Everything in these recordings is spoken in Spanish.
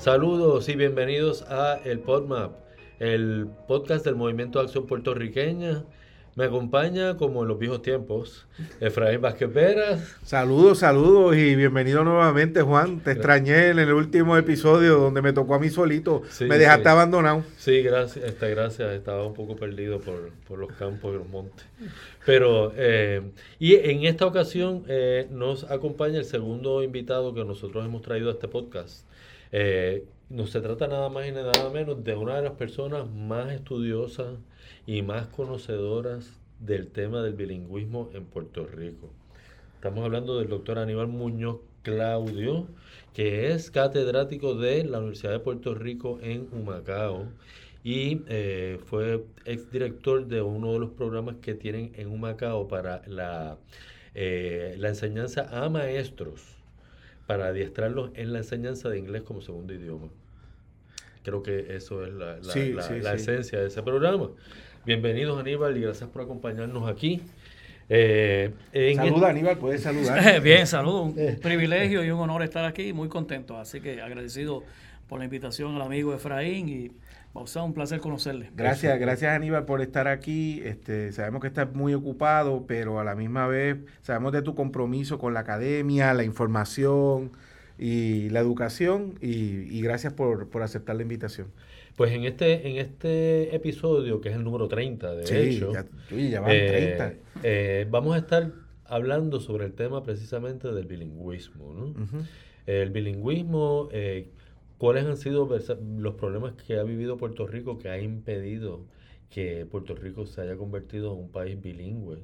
Saludos y bienvenidos a el PodMap, el podcast del Movimiento Acción Puertorriqueña. Me acompaña, como en los viejos tiempos, Efraín Vázquez Veras. Saludos, saludos y bienvenido nuevamente, Juan. Te extrañé en el último episodio donde me tocó a mí solito. me dejaste abandonado. Sí, gracias, esta, gracias. Estaba un poco perdido por, los campos y los montes. Pero, eh, y en esta ocasión eh, nos acompaña el segundo invitado que nosotros hemos traído a este podcast. Eh, no se trata nada más y nada menos de una de las personas más estudiosas y más conocedoras del tema del bilingüismo en Puerto Rico. Estamos hablando del doctor Aníbal Muñoz Claudio, que es catedrático de la Universidad de Puerto Rico en Humacao y eh, fue exdirector de uno de los programas que tienen en Humacao para la, eh, la enseñanza a maestros para adiestrarlos en la enseñanza de inglés como segundo idioma. Creo que eso es la, la, esencia de ese programa. Bienvenidos Aníbal y gracias por acompañarnos aquí. Eh, Saluda Aníbal, puedes saludar. Bien, saludo, un privilegio y un honor estar aquí, muy contento, así que agradecido por la invitación al amigo Efraín y Bausa, un placer conocerle. Gracias, gracias Aníbal por estar aquí. Este, sabemos que estás muy ocupado, pero a la misma vez sabemos de tu compromiso con la academia, la información y la educación y, gracias por, aceptar la invitación. Pues en este, en este episodio, que es el número 30, de hecho, ya, ya van 30. Eh, eh, vamos a estar hablando sobre el tema precisamente del bilingüismo. ¿no? El bilingüismo, eh, ¿Cuáles han sido los problemas que ha vivido Puerto Rico que ha impedido que Puerto Rico se haya convertido en un país bilingüe?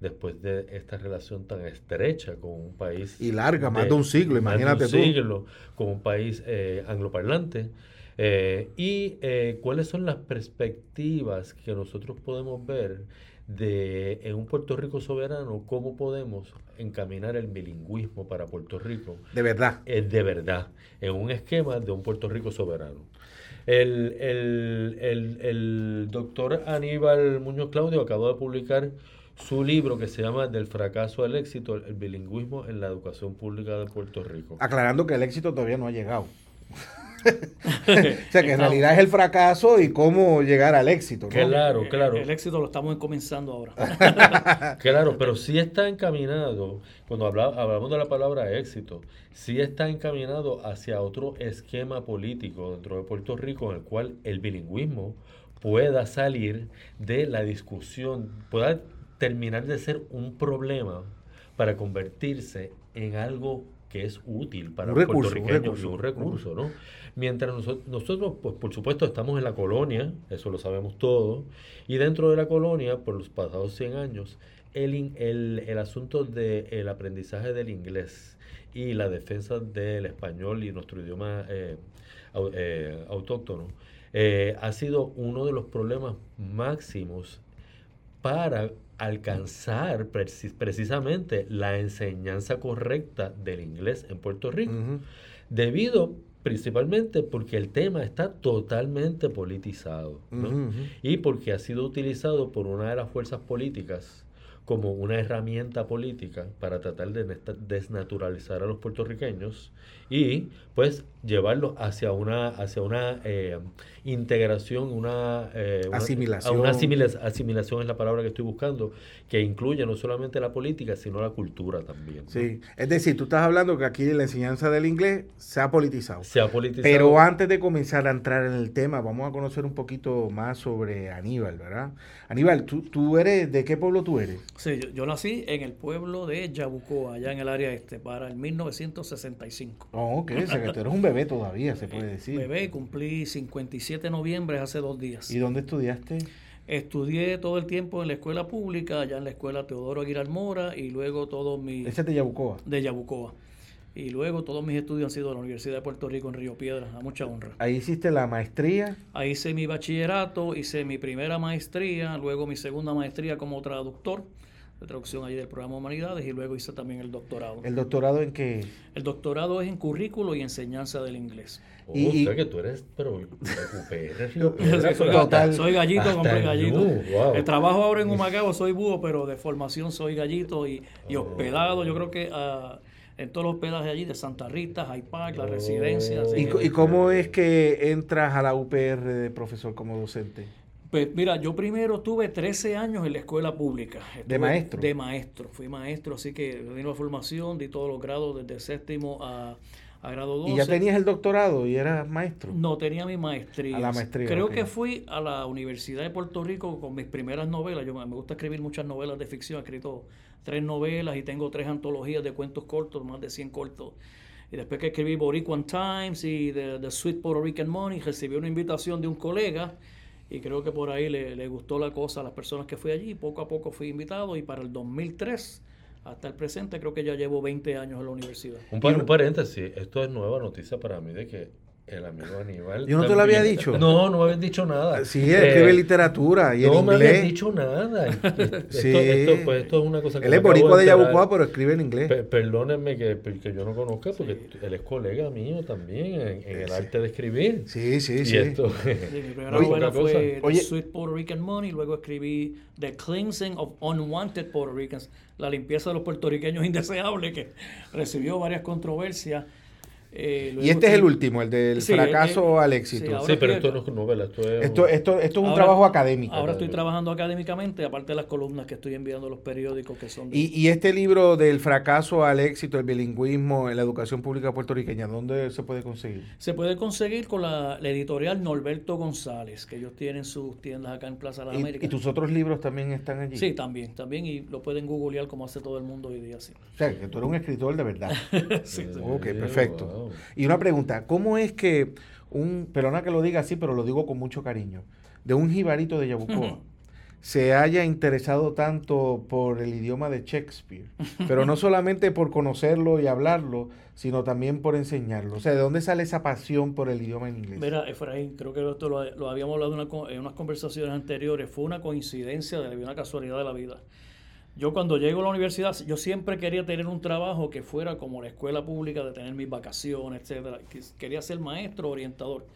después de esta relación tan estrecha con un país... Y larga, más de un siglo, imagínate tú. un siglo, con un país eh, angloparlante. Eh, y eh, cuáles son las perspectivas que nosotros podemos ver de en un Puerto Rico soberano, cómo podemos encaminar el bilingüismo para Puerto Rico. De verdad. Es de verdad, en un esquema de un Puerto Rico soberano. El, el, doctor Aníbal Muñoz Claudio acabó de publicar su libro que se llama Del fracaso al éxito, el bilingüismo en la educación pública de Puerto Rico. Aclarando que el éxito todavía no ha llegado. o sea, que en realidad es el fracaso y cómo llegar al éxito. Claro, claro. El, éxito lo estamos comenzando ahora. claro, pero sí está encaminado, cuando hablamos de la palabra éxito, sí está encaminado hacia otro esquema político dentro de Puerto Rico en el cual el bilingüismo pueda salir de la discusión, pueda terminar de ser un problema para convertirse en algo que es útil para un recurso, un recurso, un recurso, ¿no? Mientras nosotros, nosotros, pues por supuesto, estamos en la colonia, eso lo sabemos todos, y dentro de la colonia, por los pasados 100 años, el, el, el asunto del aprendizaje del inglés y la defensa del español y nuestro idioma eh, eh, autóctono eh, ha sido uno de los problemas máximos para alcanzar precisamente la enseñanza correcta del inglés en Puerto Rico, debido principalmente porque el tema está totalmente politizado y porque ha sido utilizado por una de las fuerzas políticas como una herramienta política para tratar de desnaturalizar a los puertorriqueños y pues llevarlos hacia una hacia una eh, integración una, eh, asimilación. una asimilación es la palabra que estoy buscando que incluye no solamente la política sino la cultura también sí. Es decir tú estás hablando que aquí la enseñanza del inglés se ha politizado. Se ha politizado. Pero antes de comenzar a entrar en el tema vamos a conocer un poquito más sobre Aníbal verdad Aníbal tú, tú eres de qué pueblo tú eres sí yo, nací en el pueblo de Yabucoa allá en el área este para el 1965 oh, ok o sea que tú eres un bebé todavía se puede decir bebé cumplí 57 de noviembre hace dos días. ¿Y dónde estudiaste? Estudié todo el tiempo en la escuela pública, allá en la escuela Teodoro Aguilar Mora, y luego todos mis... ¿Ese es de Yabucoa? De Yabucoa. Y luego todos mis estudios han sido en la Universidad de Puerto Rico en Río Piedras, a mucha honra. ¿Ahí hiciste la maestría? Ahí hice mi bachillerato, hice mi primera maestría, luego mi segunda maestría como traductor de traducción allí del programa Humanidades y luego hice también el doctorado. ¿El doctorado en qué? El doctorado es en currículo y enseñanza del inglés. Oh, y, que tú eres, pero soy, gallito, compré gallito. El trabajo ahora en Humacao, soy búho, pero de formación soy gallito y, y hospedado. Yo creo que a, en todos los hospedajes allí de Santa Rita, High Park, la residencia. Oh. así ¿Y, que- y cómo es que entras a la UPR de profesor como docente? Pues mira, yo primero tuve 13 años en la escuela pública. Estuve maestro? De maestro. Fui maestro, así que di la formación, di todos los grados desde séptimo a, a grado 12. Y ya tenías el doctorado y eras maestro. No, tenía mi maestría. A la maestría, Creo que fui a la Universidad de Puerto Rico con mis primeras novelas. Yo me me gusta escribir muchas novelas de ficción. He escrito tres novelas y tengo tres antologías de cuentos cortos, más de 100 cortos. Y después que escribí Boricuan Times y The, The Sweet Puerto Rican Money, recibí una invitación de un colega y creo que por ahí le, le gustó la cosa a las personas que fui allí. Poco a poco fui invitado y para el 2003 hasta el presente creo que ya llevo 20 años en la universidad. Un, par- un paréntesis, esto es nueva noticia para mí de que el amigo Aníbal. Yo no te lo había también- dicho. No, no me habías dicho nada. Sí, escribe Eh, literatura y no en me habías inglés. dicho nada. Esto, Sí. esto, pues, esto es una cosa que Él es boricua de. Yabucoa, pero escribe en inglés. Pe- perdónenme que, que yo no conozca, porque él es colega mío también en, en el Sí. arte de escribir. Sí, sí, y sí. esto. Sí, mi primera novela fue The. Sweet Puerto Rican Money, luego escribí The Cleansing of Unwanted Puerto Ricans, la limpieza de los puertorriqueños indeseables, que recibió varias controversias. Eh, luego Y este es el último, el del Sí, fracaso eh, al éxito. Sí, pero estoy- esto no es novela, esto es. esto, esto, esto es un Ahora- trabajo académico. Ahora estoy trabajando académicamente, aparte de las columnas que estoy enviando a los periódicos que son de- Y, y este libro del fracaso al éxito, el bilingüismo en la educación pública puertorriqueña, ¿dónde se puede conseguir? Se puede conseguir con la, la editorial Norberto González, que ellos tienen sus tiendas acá en Plaza de las ¿Y, Américas. y tus otros libros también están allí? Sí, también, también, y lo pueden googlear como hace todo el mundo hoy día, sí. O sea, que tú eres un escritor de verdad. Sí, sí. Ok, Sí, perfecto. wow. Y una pregunta, ¿cómo es que un, perdona que lo diga así, pero lo digo con mucho cariño, de un jibarito de Yabucoa se haya interesado tanto por el idioma de Shakespeare, pero no solamente por conocerlo y hablarlo, sino también por enseñarlo? O sea, ¿de dónde sale esa pasión por el idioma en inglés? Mira, Efraín, creo que esto lo, lo habíamos hablado en, una en unas conversaciones anteriores. Fue una coincidencia, de una casualidad de la vida. Yo cuando llego a la universidad, yo siempre quería tener un trabajo que fuera como la escuela pública, de tener mis vacaciones, etcétera. Quería ser maestro, orientador.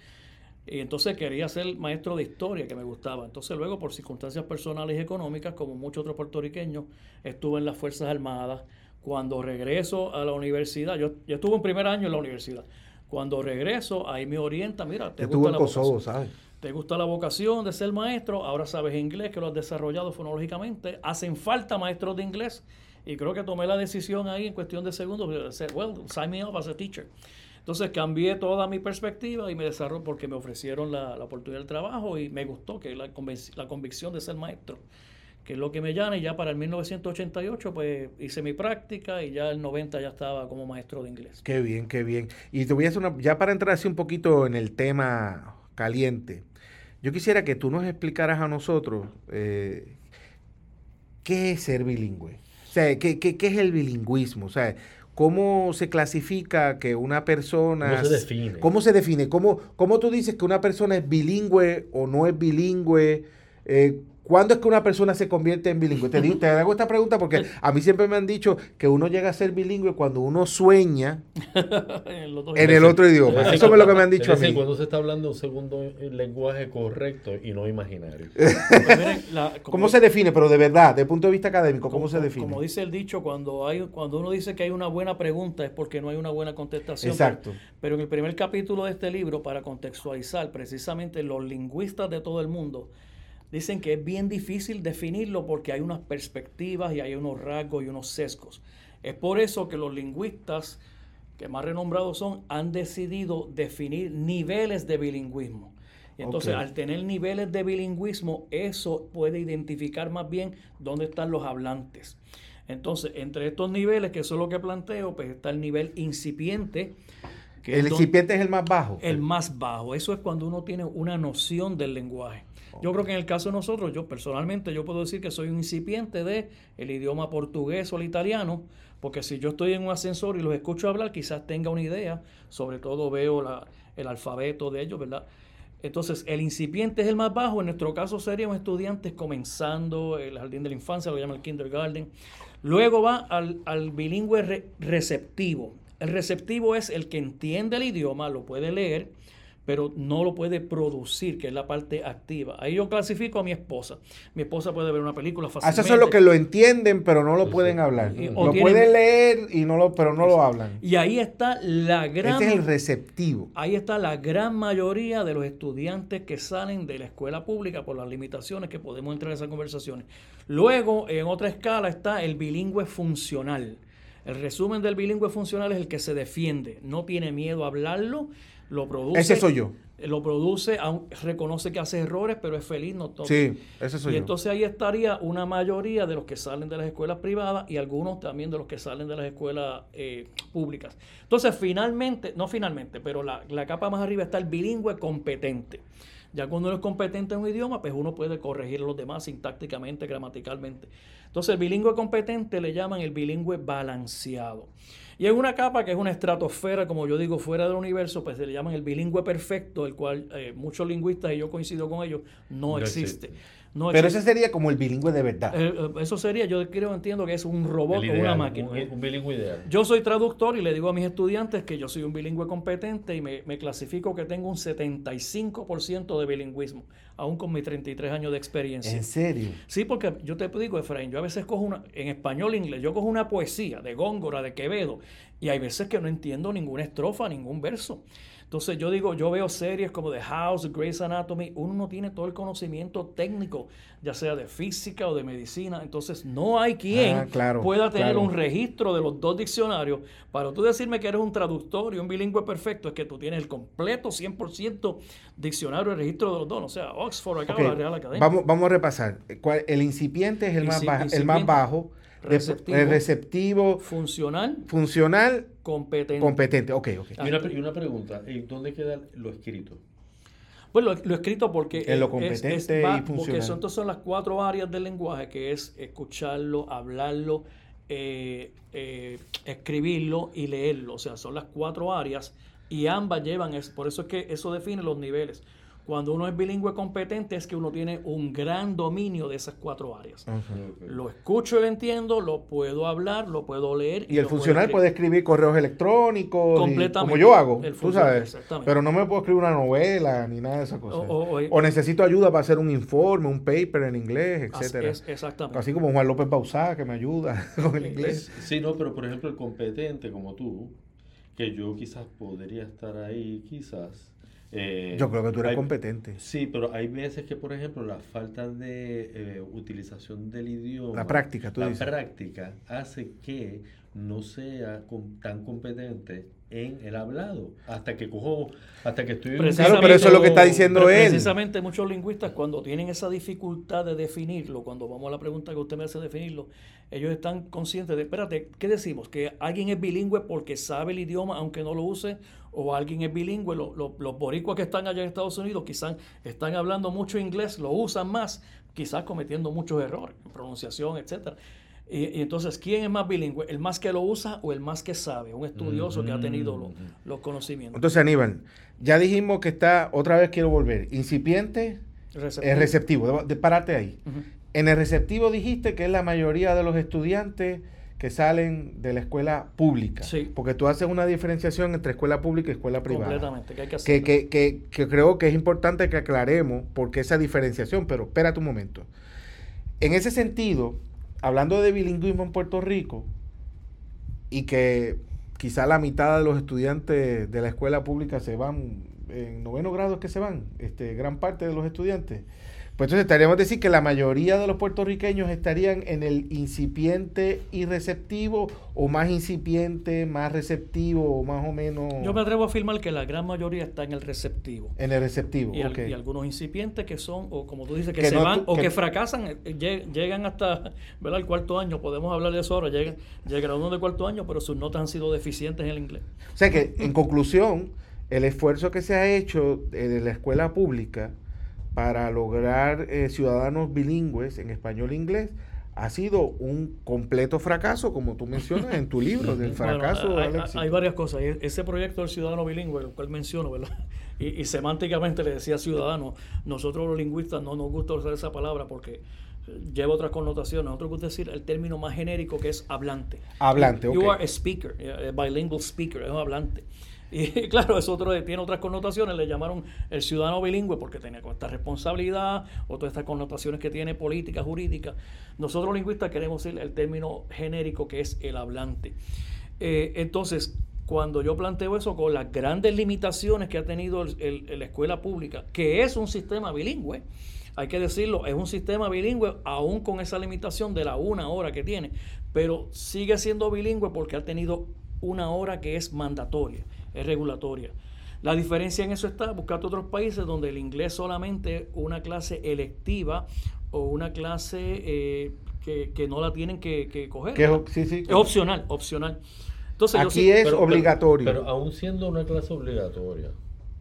Y entonces quería ser maestro de historia, que me gustaba. Entonces luego, por circunstancias personales y económicas, como muchos otros puertorriqueños, estuve en las Fuerzas Armadas. Cuando regreso a la universidad, yo, yo estuve un primer año en la universidad. Cuando regreso, ahí me orienta, mira, te Estuvo gusta en la Kosovo, vocación. ¿sabes? Te gusta la vocación de ser maestro, ahora sabes inglés, que lo has desarrollado fonológicamente. Hacen falta maestros de inglés. Y creo que tomé la decisión ahí en cuestión de segundos decir, well, sign me up as a teacher. Entonces cambié toda mi perspectiva y me desarrollé porque me ofrecieron la, la oportunidad del trabajo y me gustó que la, convenci- la convicción de ser maestro, que es lo que me llama. Y ya para el 1988 pues hice mi práctica y ya el 90 ya estaba como maestro de inglés. Qué bien, qué bien. Y te voy a una, ya para entrar así un poquito en el tema caliente, yo quisiera que tú nos explicaras a nosotros eh, qué es ser bilingüe. O sea, ¿qué, qué, qué es el bilingüismo? O sea, ¿cómo se clasifica que una persona... ¿Cómo se define? ¿Cómo se define? ¿Cómo, cómo tú dices que una persona es bilingüe o no es bilingüe? Eh, ¿Cuándo es que una persona se convierte en bilingüe? Te, digo- te hago esta pregunta porque a mí siempre me han dicho que uno llega a ser bilingüe cuando uno sueña En el otro idioma. Eso es lo que me han dicho a es decir, mí. cuando se está hablando un segundo lenguaje correcto y no imaginario. Pues miren, la- como- ¿Cómo se define? Pero de verdad, desde el punto de vista académico, ¿cómo como, se define? Como dice el dicho, cuando hay cuando uno dice que hay una buena pregunta es porque no hay una buena contestación. Exacto. Pero, pero en el primer capítulo de este libro, para contextualizar precisamente los lingüistas de todo el mundo, dicen que es bien difícil definirlo porque hay unas perspectivas y hay unos rasgos y unos sesgos. Es por eso que los lingüistas que más renombrados son han decidido definir niveles de bilingüismo. Y entonces, al tener niveles de bilingüismo, eso puede identificar más bien dónde están los hablantes. Entonces, entre estos niveles, que eso es lo que planteo, pues está el nivel incipiente. El incipiente es el más bajo. el más bajo. Eso es cuando uno tiene una noción del lenguaje. Yo creo que en el caso de nosotros, yo personalmente, yo puedo decir que soy un incipiente de el idioma portugués o el italiano, porque si yo estoy en un ascensor y los escucho hablar, quizás tenga una idea, sobre todo veo el alfabeto de ellos, ¿verdad? Entonces, el incipiente es el más bajo. En nuestro caso serían estudiantes comenzando el jardín de la infancia, lo llaman el kindergarten. Luego va al, al bilingüe re- receptivo. El receptivo es el que entiende el idioma, lo puede leer, pero no lo puede producir, que es la parte activa. Ahí yo clasifico a mi esposa. Mi esposa puede ver una película fácilmente. Ah, eso es lo que lo entienden, pero no lo pueden hablar. lo pueden leer, y no lo, pero no lo hablan. Y ahí está la gran... Este es el receptivo. Ahí está la gran mayoría de los estudiantes que salen de la escuela pública por las limitaciones que podemos entrar en esas conversaciones. Luego, en otra escala, está el bilingüe funcional. El resumen del bilingüe funcional es el que se defiende, no tiene miedo a hablarlo lo produce. Ese soy yo. Lo produce, reconoce que hace errores, pero es feliz, no todo. Sí, ese soy y entonces ahí estaría una mayoría de los que salen de las escuelas privadas y algunos también de los que salen de las escuelas eh, públicas. Entonces, finalmente, no finalmente, pero la, la capa más arriba está el bilingüe competente. Ya cuando uno es competente en un idioma, pues uno puede corregir a los demás sintácticamente, gramaticalmente. Entonces, el bilingüe competente le llaman el bilingüe balanceado. Y en una capa que es una estratosfera, como yo digo, fuera del universo, pues se le llaman el bilingüe perfecto, el cual eh, muchos lingüistas, y yo coincido con ellos, no, existe. Pero ese sería como el bilingüe de verdad. Eh, eh, eso sería, yo creo, entiendo que es un robot o una máquina. Un, bilingüe ideal. Yo soy traductor y le digo a mis estudiantes que yo soy un bilingüe competente y me, me clasifico que tengo un 75% de bilingüismo, aún con mis 33 años de experiencia. ¿En serio? Sí, porque yo te digo, Efraín, yo a veces cojo una, en español e inglés, yo cojo una poesía de Góngora, de Quevedo, y hay veces que no entiendo ninguna estrofa, ningún verso. Entonces yo digo, yo veo series como The House, Grey's Anatomy, uno no tiene todo el conocimiento técnico, ya sea de física o de medicina, entonces no hay quien ah, pueda tener un registro de los dos diccionarios. Para tú decirme que eres un traductor y un bilingüe perfecto, es que tú tienes el completo 100% diccionario, el registro de los dos, o sea, Oxford, acá la Real Academia. Vamos, vamos a repasar. El incipiente es el, más, el más bajo receptivo, receptivo funcional, funcional, competente. Competente, ok, ok. Y una, y una pregunta, ¿dónde queda lo escrito? Pues lo, escrito porque en lo competente es, y funcional. Porque son, son las cuatro áreas del lenguaje, que es escucharlo, hablarlo, eh, eh, escribirlo y leerlo. O sea, son las cuatro áreas y ambas llevan, es, por eso es que eso define los niveles. Cuando uno es bilingüe competente es que uno tiene un gran dominio de esas cuatro áreas. Lo escucho y lo entiendo, lo puedo hablar, lo puedo leer. Y, el funcional puede escribir correos electrónicos, como yo hago, tú sabes. Pero no me puedo escribir una novela ni nada de esas cosas. O, necesito ayuda para hacer un informe, un paper en inglés, etcétera. Así, exactamente. Así como Juan López Bausá, que me ayuda con el inglés. Sí, no, pero por ejemplo el competente como tú, que yo quizás podría estar ahí, quizás eh, Yo creo que tú eres competente. Sí, pero hay veces que, por ejemplo, la falta de eh, utilización del idioma. La práctica, tú La práctica hace que no sea tan competente en el hablado hasta que cojo hasta que estoy claro pero eso es lo que está diciendo él. precisamente muchos lingüistas cuando tienen esa dificultad de definirlo cuando vamos a la pregunta que usted me hace definirlo ellos están conscientes de espérate qué decimos que alguien es bilingüe porque sabe el idioma aunque no lo use o alguien es bilingüe los boricuas que están allá en Estados Unidos quizás están hablando mucho inglés lo usan más quizás cometiendo muchos errores en pronunciación etcétera y, entonces, ¿quién es más bilingüe? ¿El más que lo usa o el más que sabe? Un estudioso que ha tenido los, conocimientos. Entonces, Aníbal, ya dijimos que está, otra vez quiero volver, incipiente, receptivo. Es receptivo, de, pararte ahí. En el receptivo dijiste que es la mayoría de los estudiantes que salen de la escuela pública. Sí. Porque tú haces una diferenciación entre escuela pública y escuela privada. Completamente, que hay que hacer. Que, que, que, creo que es importante que aclaremos por qué esa diferenciación, pero espérate un momento. En ese sentido, hablando de bilingüismo en Puerto Rico, y que quizá la mitad de los estudiantes de la escuela pública se van, en noveno grado es que se van, este, gran parte de los estudiantes, pues entonces estaríamos decir que la mayoría de los puertorriqueños estarían en el incipiente y receptivo o más incipiente, más receptivo o más o menos... Yo me atrevo a afirmar que la gran mayoría está en el receptivo. En el receptivo, y, algunos incipientes que son, o como tú dices, que, se van o que, fracasan, eh, llegan hasta ¿verdad? el cuarto año, podemos hablar de eso ahora, llegan, llegan a uno de cuarto año, pero sus notas han sido deficientes en el inglés. O sea que, en conclusión, el esfuerzo que se ha hecho en la escuela pública para lograr eh, ciudadanos bilingües en español e inglés ha sido un completo fracaso, como tú mencionas en tu libro, del fracaso bueno, hay, hay, varias cosas. E, ese proyecto del ciudadano bilingüe, el cual menciono, ¿verdad? Y, semánticamente le decía ciudadano. Nosotros los lingüistas no nos gusta usar esa palabra porque lleva otras connotaciones. Nosotros gusta decir el término más genérico que es hablante. Hablante, You are a speaker, a bilingual speaker, es un hablante. Y claro, eso otro, tiene otras connotaciones, le llamaron el ciudadano bilingüe porque tenía esta responsabilidad o todas estas connotaciones que tiene política, jurídica. Nosotros lingüistas queremos decir el término genérico que es el hablante. Eh, entonces, cuando yo planteo eso con las grandes limitaciones que ha tenido la escuela pública, que es un sistema bilingüe, hay que decirlo, es un sistema bilingüe aún con esa limitación de la una hora que tiene, pero sigue siendo bilingüe porque ha tenido una hora que es mandatoria, es regulatoria. La diferencia en eso está, buscando otros países donde el inglés solamente una clase electiva o una clase eh, que, no la tienen que, coger. es opcional, opcional. Aquí es obligatorio. Pero, aún siendo una clase obligatoria.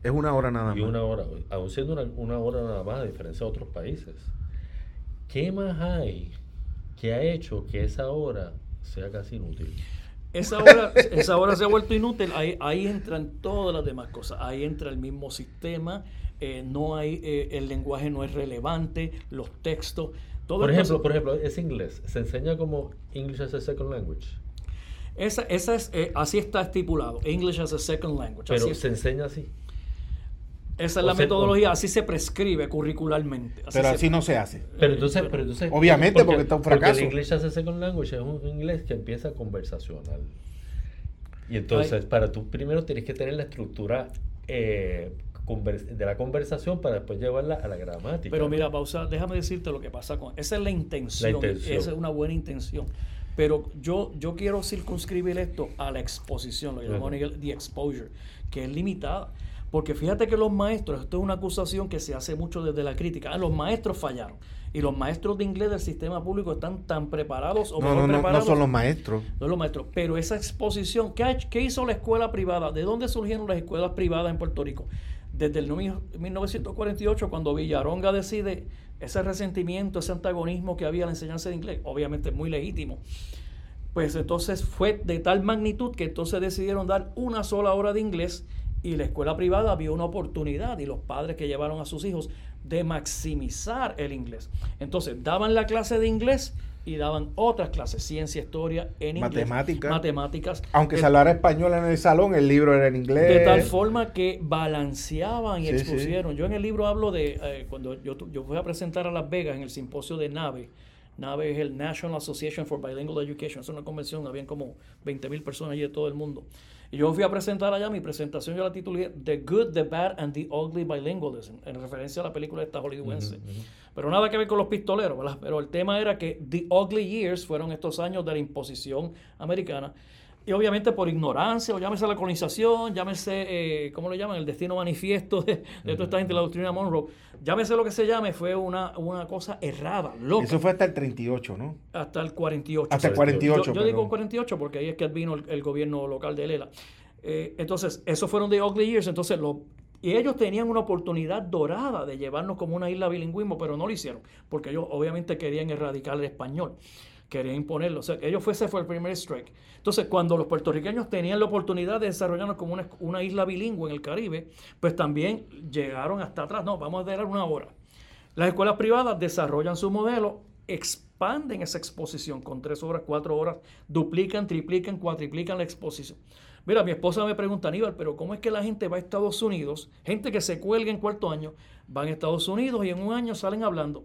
Es una hora nada más. Y una hora, aún siendo una, hora nada más, a diferencia de otros países. ¿Qué más hay que ha hecho que esa hora sea casi inútil? Esa hora, esa hora se ha vuelto inútil. Ahí, ahí entran todas las demás cosas. Ahí entra el mismo sistema. Eh, no hay, eh, el lenguaje no es relevante, los textos. Todo por ejemplo, por ejemplo, es inglés. Se enseña como English as a second language. Esa, esa es, eh, así está estipulado, English as a Second Language. Pero se enseña así. Esa es la metodología, así se prescribe curricularmente. pero así no se hace. Pero entonces, pero entonces obviamente porque, está un fracaso. Porque el English as a Second Language es un inglés que empieza conversacional. Y entonces, para tú primero tienes que tener la estructura eh, de la conversación para después llevarla a la gramática. Pero mira, pausa, déjame decirte lo que pasa con. Esa es la intención. La intención. Esa es una buena intención. Pero yo, yo quiero circunscribir esto a la exposición, lo llamamos the exposure, que es limitada. Porque fíjate que los maestros, esto es una acusación que se hace mucho desde la crítica, ah, los maestros fallaron. Y los maestros de inglés del sistema público están tan preparados o no, no, preparados. No son los maestros. No son los maestros. Pero esa exposición, ¿qué, ¿qué hizo la escuela privada? ¿De dónde surgieron las escuelas privadas en Puerto Rico? Desde el 1948, cuando Villaronga decide ese resentimiento, ese antagonismo que había en la enseñanza de inglés, obviamente muy legítimo, pues entonces fue de tal magnitud que entonces decidieron dar una sola hora de inglés y la escuela privada vio una oportunidad y los padres que llevaron a sus hijos de maximizar el inglés. Entonces daban la clase de inglés y daban otras clases, ciencia, historia, en inglés. Matemáticas. Matemáticas. Aunque se hablara español en el salón, el libro era en inglés. De tal forma que balanceaban y expusieron. Yo en el libro hablo de, eh, cuando yo, yo fui a presentar a Las Vegas en el simposio de NAVE, NAVE es el National Association for Bilingual Education, es una convención, habían como 20 mil personas allí de todo el mundo. Y yo fui a presentar allá, mi presentación yo la titulé The Good, The Bad and The Ugly Bilingualism, en referencia a la película esta hollywoodense. Pero nada que ver con los pistoleros, ¿verdad? Pero el tema era que The Ugly Years fueron estos años de la imposición americana y obviamente por ignorancia, o llámese la colonización, llámese, eh, ¿cómo le llaman? El destino manifiesto de, toda esta gente, la doctrina Monroe. Llámese lo que se llame, fue una, una cosa errada, loca. Eso fue hasta el 38, ¿no? Hasta el 48. Hasta el 48. Yo, digo 48 porque ahí es que vino el, gobierno local de Lela. Eh, entonces, esos fueron de ugly years. Entonces, lo, y ellos tenían una oportunidad dorada de llevarnos como una isla bilingüismo, pero no lo hicieron, porque ellos obviamente querían erradicar el español quería imponerlo. O sea, ellos fue, ese fue el primer strike. Entonces, cuando los puertorriqueños tenían la oportunidad de desarrollarnos como una, isla bilingüe en el Caribe, pues también llegaron hasta atrás. No, vamos a dar una hora. Las escuelas privadas desarrollan su modelo, expanden esa exposición con tres horas, cuatro horas, duplican, triplican, cuatriplican la exposición. Mira, mi esposa me pregunta, Aníbal, pero ¿cómo es que la gente va a Estados Unidos, gente que se cuelga en cuarto año, van a Estados Unidos y en un año salen hablando?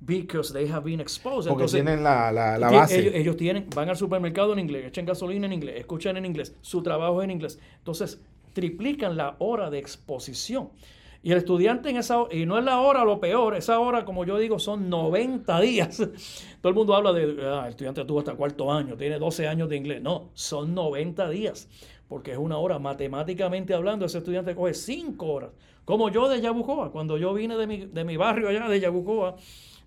Because they have been exposed. Porque tienen la, la, base. Ellos, tienen, van al supermercado en inglés, echan gasolina en inglés, escuchan en inglés, su trabajo es en inglés. Entonces, triplican la hora de exposición. Y el estudiante en esa y no es la hora lo peor, esa hora, como yo digo, son 90 días. Todo el mundo habla de, ah, el estudiante tuvo hasta cuarto año, tiene 12 años de inglés. No, son 90 días, porque es una hora. Matemáticamente hablando, ese estudiante coge 5 horas. Como yo de Yabucoa, cuando yo vine de mi, de mi barrio allá de Yabucoa,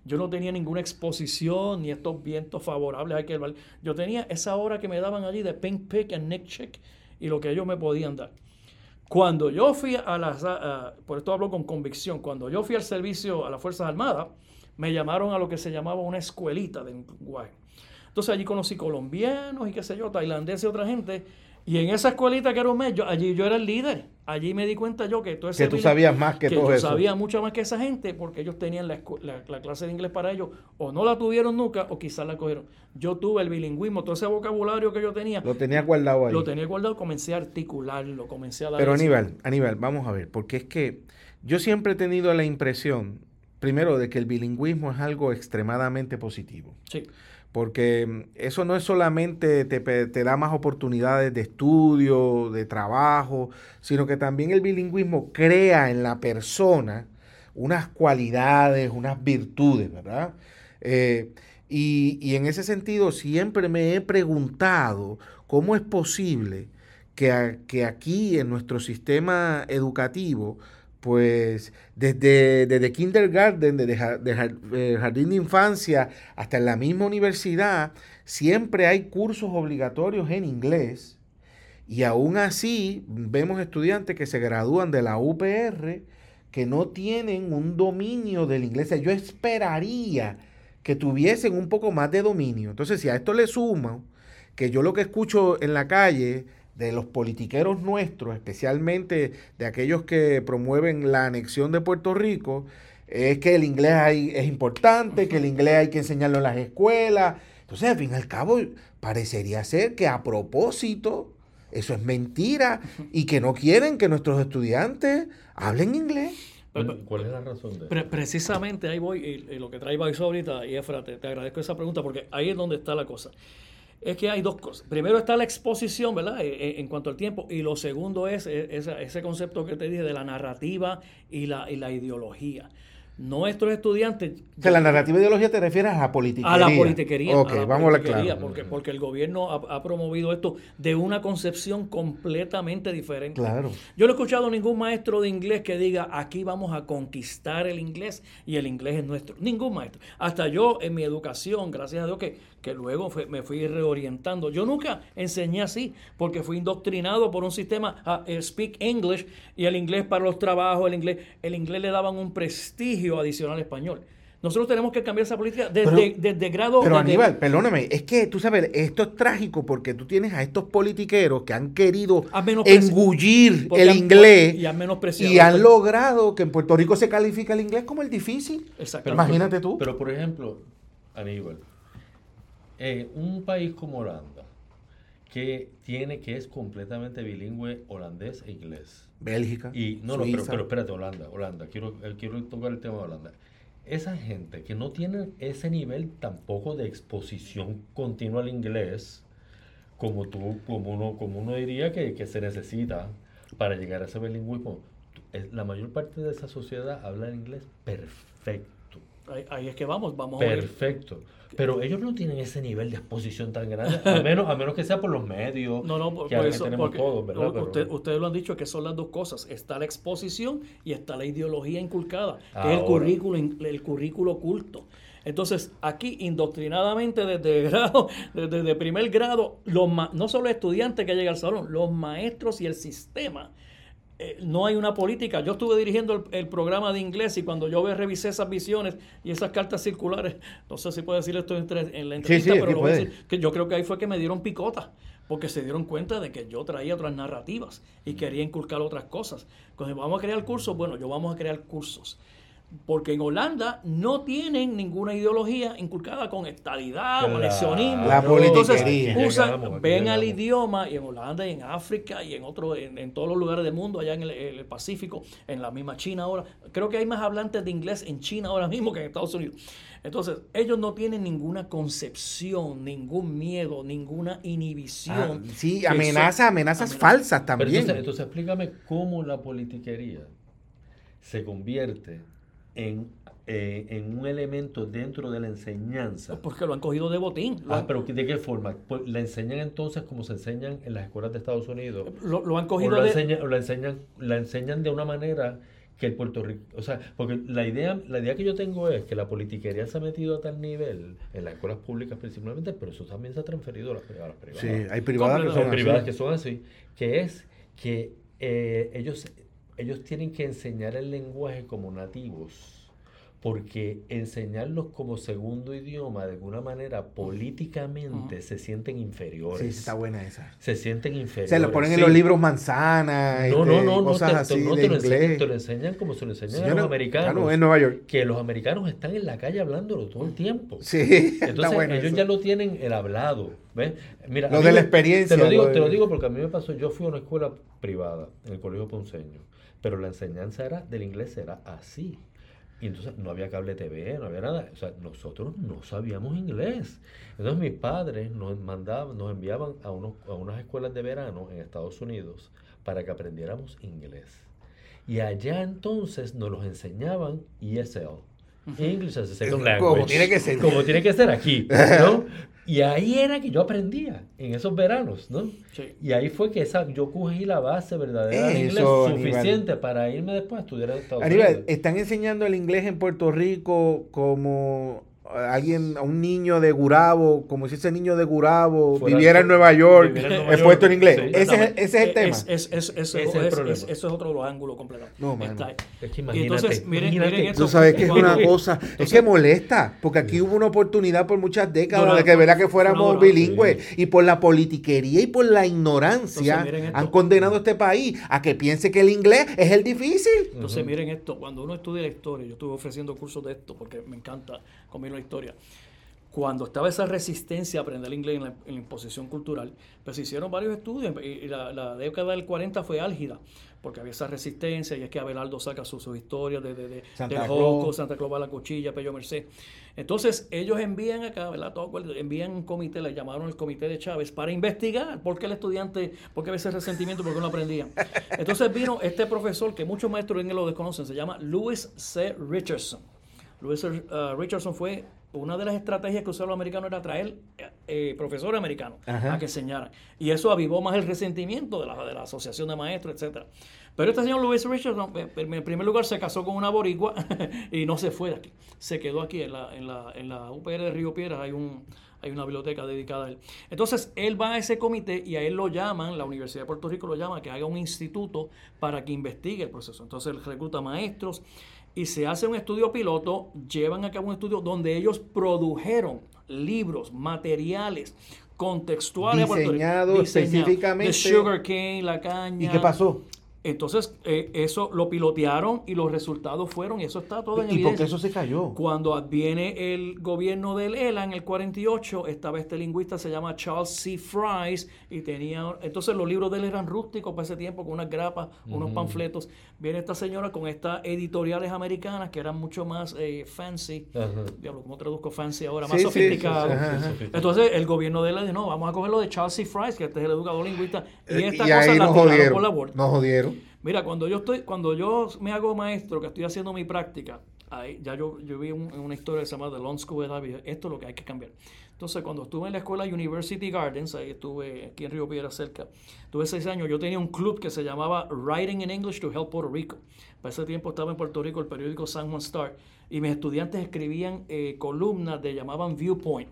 yo no tenía ninguna exposición ni estos vientos favorables. Hay que Yo tenía esa hora que me daban allí de Pink Pick and Nick Check y lo que ellos me podían dar. Cuando yo fui a las, por esto hablo con convicción, cuando yo fui al servicio a las Fuerzas Armadas, me llamaron a lo que se llamaba una escuelita de lenguaje. Entonces allí conocí colombianos y qué sé yo, tailandeses y otra gente. Y en esa escuelita que era un mes, yo, allí yo era el líder. Allí me di cuenta yo que todo ese Que tú sabías más que, todo yo eso. sabía mucho más que esa gente porque ellos tenían la- la clase de inglés para ellos. O no la tuvieron nunca o quizás la cogieron. Yo tuve el bilingüismo, todo ese vocabulario que yo tenía, Lo tenía guardado ahí. lo tenía guardado, comencé a articularlo, comencé a dar... Pero Aníbal, Aníbal, vamos a ver, porque es que yo siempre he tenido la impresión, primero, de que el bilingüismo es algo extremadamente positivo. Sí. Porque mm, eso no es solamente te, te da más oportunidades de estudio, de trabajo, sino que también el bilingüismo crea en la persona unas cualidades, unas virtudes, ¿verdad? Eh, y, y en ese sentido siempre me he preguntado cómo es posible que, a- que aquí en nuestro sistema educativo, pues desde, desde kindergarten, desde eh, jardín de infancia hasta en la misma universidad, siempre hay cursos obligatorios en inglés. Y aún así vemos estudiantes que se gradúan de la UPR que no tienen un dominio del inglés. Yo esperaría que tuviesen un poco más de dominio. Entonces, si a esto le sumo que yo lo que escucho en la calle de los politiqueros nuestros, especialmente de aquellos que promueven la anexión de Puerto Rico, es que el inglés hay- es importante, que el inglés hay que enseñarlo en las escuelas. Entonces, al fin y al cabo, parecería ser que a propósito, eso es mentira y que no quieren que nuestros estudiantes hablen inglés. Pero- ¿Cuál es la razón de eso? Pre- precisamente ahí voy, y, y lo que trae Baiso ahorita, y Efra, te, te agradezco esa pregunta porque ahí es donde está la cosa. Es que hay dos cosas. Primero está la exposición, ¿verdad? Eh, eh, En, cuanto al tiempo. Y lo segundo es eh, esa- ese concepto que te dije de la narrativa y la, y la ideología. Nuestros estudiantes... O sea, la narrativa de ideología te refieres a la politiquería. A la politiquería. Ok, a la vamos a hablar claro. Porque, porque el gobierno ha, ha promovido esto de una concepción completamente diferente. Claro. Yo no he escuchado a ningún maestro de inglés que diga aquí vamos a conquistar el inglés y el inglés es nuestro. Ningún maestro. Hasta yo en mi educación, gracias a Dios que, que luego fue- me fui reorientando. Yo nunca enseñé así porque fui indoctrinado por un sistema a eh, speak English y el inglés para los trabajos, el inglés, el inglés le daban un prestigio adicional al español. Nosotros tenemos que cambiar esa política desde, Pero- desde grado... Pero desde- Aníbal, perdóname, es que tú sabes, esto es trágico porque tú tienes a estos politiqueros que han querido engullir el han- inglés y han menospreciado. y han logrado que en Puerto Rico se califique el inglés como el difícil. Exacto. Imagínate tú. Pero, por ejemplo, Aníbal, eh, un país como Holanda, que tiene que es completamente bilingüe holandés e inglés. Bélgica, Y no, no, pero, Suiza. pero espérate, Holanda, Holanda, quiero, eh, quiero tocar el tema de Holanda. Esa gente que no tiene ese nivel tampoco de exposición continua al inglés, como tú, como uno, como uno diría que, que se necesita para llegar a ese bilingüismo, la mayor parte de esa sociedad habla el inglés perfecto. Ahí, ahí es que vamos, vamos a ver. Perfecto. Pero ellos no tienen ese nivel de exposición tan grande, a menos, a menos que sea por los medios. No, no, por, que por eso, tenemos todos, ¿verdad? Pero- usted- ustedes lo han dicho que son las dos cosas. Está la exposición y está la ideología inculcada, que es el currículo, el currículo oculto. Entonces, aquí indoctrinadamente desde grado, desde, desde primer grado, los ma- no solo estudiantes que llegan al salón, los maestros y el sistema. Eh, no hay una política. Yo estuve dirigiendo el, el programa de inglés y cuando yo revisé esas visiones y esas cartas circulares, no sé si puedo decir esto entre- en la entrevista, sí, pero lo voy a decir que yo creo que ahí fue que me dieron picota, porque se dieron cuenta de que yo traía otras narrativas y quería inculcar otras cosas. Entonces, vamos a crear cursos, bueno, yo vamos a crear cursos. Porque en Holanda no tienen ninguna ideología inculcada con estadidad o Claro. anexionismo. La Entonces, usan, Llegamos, ven al idioma y en Holanda y en África y en otros, en, en todos los lugares del mundo, allá en el, el Pacífico, en la misma China ahora. Creo que hay más hablantes de inglés en China ahora mismo que en Estados Unidos. Entonces, ellos no tienen ninguna concepción, ningún miedo, ninguna Ah, inhibición. sí, Que amenaza, amenazas amenaza. falsas también. entonces, entonces explícame cómo la politiquería se convierte en, eh, en un elemento dentro de la enseñanza. Porque lo han cogido de botín. Lo, Ah, han, pero ¿de qué forma? Pues, ¿La enseñan entonces como se enseñan en las escuelas de Estados Unidos? lo- lo han ¿O cogido la de... enseñan, o la enseñan, la enseñan de una manera que el Puerto Rico, o sea, porque la idea, la idea que yo tengo es que la politiquería se ha metido a tal nivel en las escuelas públicas principalmente, pero eso también se ha transferido a las, a las privadas. Sí, hay privadas que son así. privadas que son así, que es que eh, ellos, ellos tienen que enseñar el lenguaje como nativos, porque enseñarlos como segundo idioma de alguna manera políticamente se sienten inferiores. Sí, está buena esa. Se sienten inferiores. Se lo ponen en los libros manzana, no, no, este, no, cosas no, te, así no de te, lo inglés. enseñan, te lo enseñan como se lo enseñan a los no, americanos. claro, en Nueva York. Que los americanos están en la calle hablándolo todo el tiempo. Sí, está Entonces bueno ellos eso. ya lo tienen el hablado. ¿ves? Mira, Lo de la experiencia, Te lo, digo, lo de- te lo digo porque a mí me pasó, yo fui a una escuela privada en el Colegio Ponceño, pero la enseñanza era del inglés era así. Y entonces no había cable TV, no había nada. O sea, nosotros no sabíamos inglés. Entonces mis padres nos mandaban, nos enviaban a, unos, a unas escuelas de verano en Estados Unidos para que aprendiéramos inglés. Y allá entonces nos los enseñaban ESL. English as a Second Como Language. tiene que ser. Como tiene que ser aquí, ¿no? Y ahí era que yo aprendía, en esos veranos, ¿no? Sí. Y ahí fue que esa, yo cogí la base verdadera de inglés Aníbal. suficiente para irme después a estudiar en Estados Aníbal, Unidos. están enseñando el inglés en Puerto Rico como alguien, a un niño de Gurabo, como si ese niño de Gurabo Fuera- viviera en Nueva York, en Nueva expuesto en York, inglés. sí. ese, es, ese es el tema. Es, es, es, es- Ese es el problema. es- eso es otro de los ángulos completos. No. Es que imagínate, entonces, miren, imagínate. miren esto. Tú sabes que es Cuando- una cosa, es que molesta, porque aquí hubo una oportunidad por muchas décadas Durante- de que, ¿verdad? que fuéramos durante- bilingües y por la politiquería y por la ignorancia Entonces, han condenado a este país a que piense que el inglés es el difícil. Entonces, miren esto, cuando uno estudia la historia, yo estuve ofreciendo cursos de esto porque me encanta conmigo la historia. Cuando estaba esa resistencia a aprender inglés en la, en la imposición cultural, pues se hicieron varios estudios y, la, la década del 40 fue álgida, porque había esa resistencia y es que Abelardo saca sus, sus historias de, de, de, Santa del Santa Claus va la cuchilla, Pello Merced. Entonces, ellos envían acá, ¿verdad? Todo envían un comité, le llamaron el comité de Chávez, para investigar por qué el estudiante, por qué había ese resentimiento, por qué no aprendían. Entonces vino este profesor que muchos maestros en lo desconocen, se llama Louis C. Richardson. Louis uh, Richardson fue una de las estrategias que usaron los americanos era traer eh, profesores americanos Ajá. a que enseñaran. Y eso avivó más el resentimiento de la, de la asociación de maestros, etcétera. Pero este señor Louis Richardson, eh, en primer lugar, se casó con una boricua y no se fue de aquí. Se quedó aquí en la, en la, en la UPR de Río Piedras. Hay, un, hay una biblioteca dedicada a él. Entonces, él va a ese comité y a él lo llaman, la Universidad de Puerto Rico lo llama que haga un instituto para que investigue el proceso. Entonces, él recluta maestros y se hace un estudio piloto, llevan a cabo un estudio donde ellos produjeron libros, materiales contextuales. Diseñado específicamente. De sugar cane, la caña. ¿Y qué pasó? Entonces, eh, eso lo pilotearon y los resultados fueron, y eso está todo en ¿Y por qué evidencia. eso se cayó? Cuando viene el gobierno del ELA en el 48, estaba este lingüista, se llama Charles C. Fries, y tenía, entonces los libros de él eran rústicos para ese tiempo, con unas grapas, unos panfletos. Viene esta señora con estas editoriales americanas que eran mucho más eh, fancy. Ajá. Diablo, ¿cómo traduzco fancy ahora? Más sí, sofisticado. sí, sí. Entonces el gobierno de él dijo, no, vamos a coger lo de Charles C. Fries, que este es el educador lingüista, y Eh, esta y cosa ahí la nos tiraron jodieron. por la borda. Nos jodieron. Mira, cuando yo estoy, cuando yo me hago maestro, que estoy haciendo mi práctica, ahí, ya yo, yo vi un- una historia que se llama The Long School y dije, esto es lo que hay que cambiar. Entonces, cuando estuve en la escuela University Gardens, ahí estuve aquí en Río Piedra cerca, tuve seis años, yo tenía un club que se llamaba Writing in English to Help Puerto Rico. Para ese tiempo estaba en Puerto Rico el periódico San Juan Star, y mis estudiantes escribían eh, columnas de llamaban Viewpoint.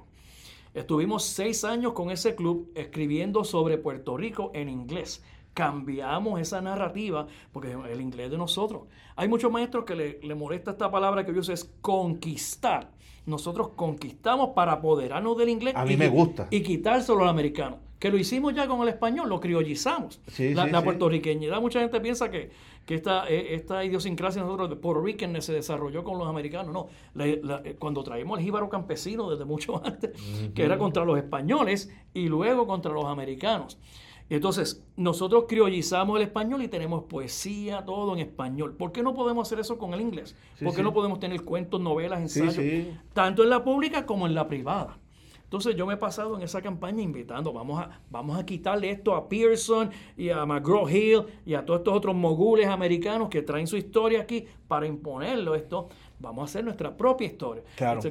Estuvimos seis años con ese club escribiendo sobre Puerto Rico en inglés. Cambiamos esa narrativa porque el inglés de nosotros. Hay muchos maestros que le, le molesta esta palabra que yo uso, es conquistar. Nosotros conquistamos para apoderarnos del inglés A mí y, me gusta. y quitárselo al americano. Que lo hicimos ya con el español, lo criollizamos. Sí, la sí, la sí. puertorriqueñidad, mucha gente piensa que, que esta, esta idiosincrasia de nosotros de Puerto Rican se desarrolló con los americanos. No, La- la- eh, cuando traímos el jíbaro campesino desde mucho antes, que era contra los españoles y luego contra los americanos. Entonces, nosotros criollizamos el español y tenemos poesía, todo en español. ¿Por qué no podemos hacer eso con el inglés? Sí, ¿Por qué sí. no podemos tener cuentos, novelas, ensayos, sí. tanto en la pública como en la privada? Entonces yo me he pasado en esa campaña invitando, vamos a, vamos a quitarle esto a Pearson y a McGraw-Hill y a todos estos otros mogules americanos que traen su historia aquí para imponerlo esto. Vamos a hacer nuestra propia historia. Claro.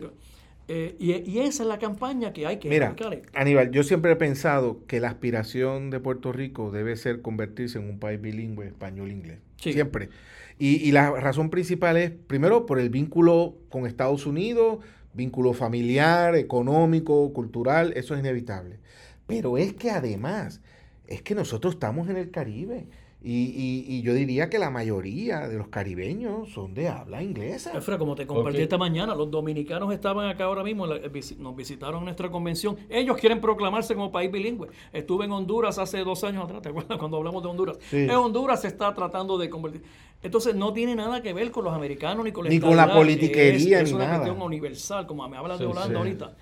Eh, y, y esa es la campaña que hay que Mira, aplicar. Aníbal, yo siempre he pensado que la aspiración de Puerto Rico debe ser convertirse en un país bilingüe español-inglés. Sí. Siempre. Y, y la razón principal es, primero, por el vínculo con Estados Unidos, vínculo familiar, económico, cultural, eso es inevitable. Pero es que además, es que nosotros estamos en el Caribe Y, y, yo diría que la mayoría de los caribeños son de habla inglesa. Efra, como te compartí esta mañana, los dominicanos estaban acá ahora mismo, nos visitaron nuestra convención. Ellos quieren proclamarse como país bilingüe. Estuve en Honduras hace dos años atrás, ¿te acuerdas cuando hablamos de Honduras? En Honduras se está tratando de convertir. Entonces no tiene nada que ver con los americanos ni con la, ni con la politiquería es, es una cuestión universal, como me hablas de Holanda ahorita.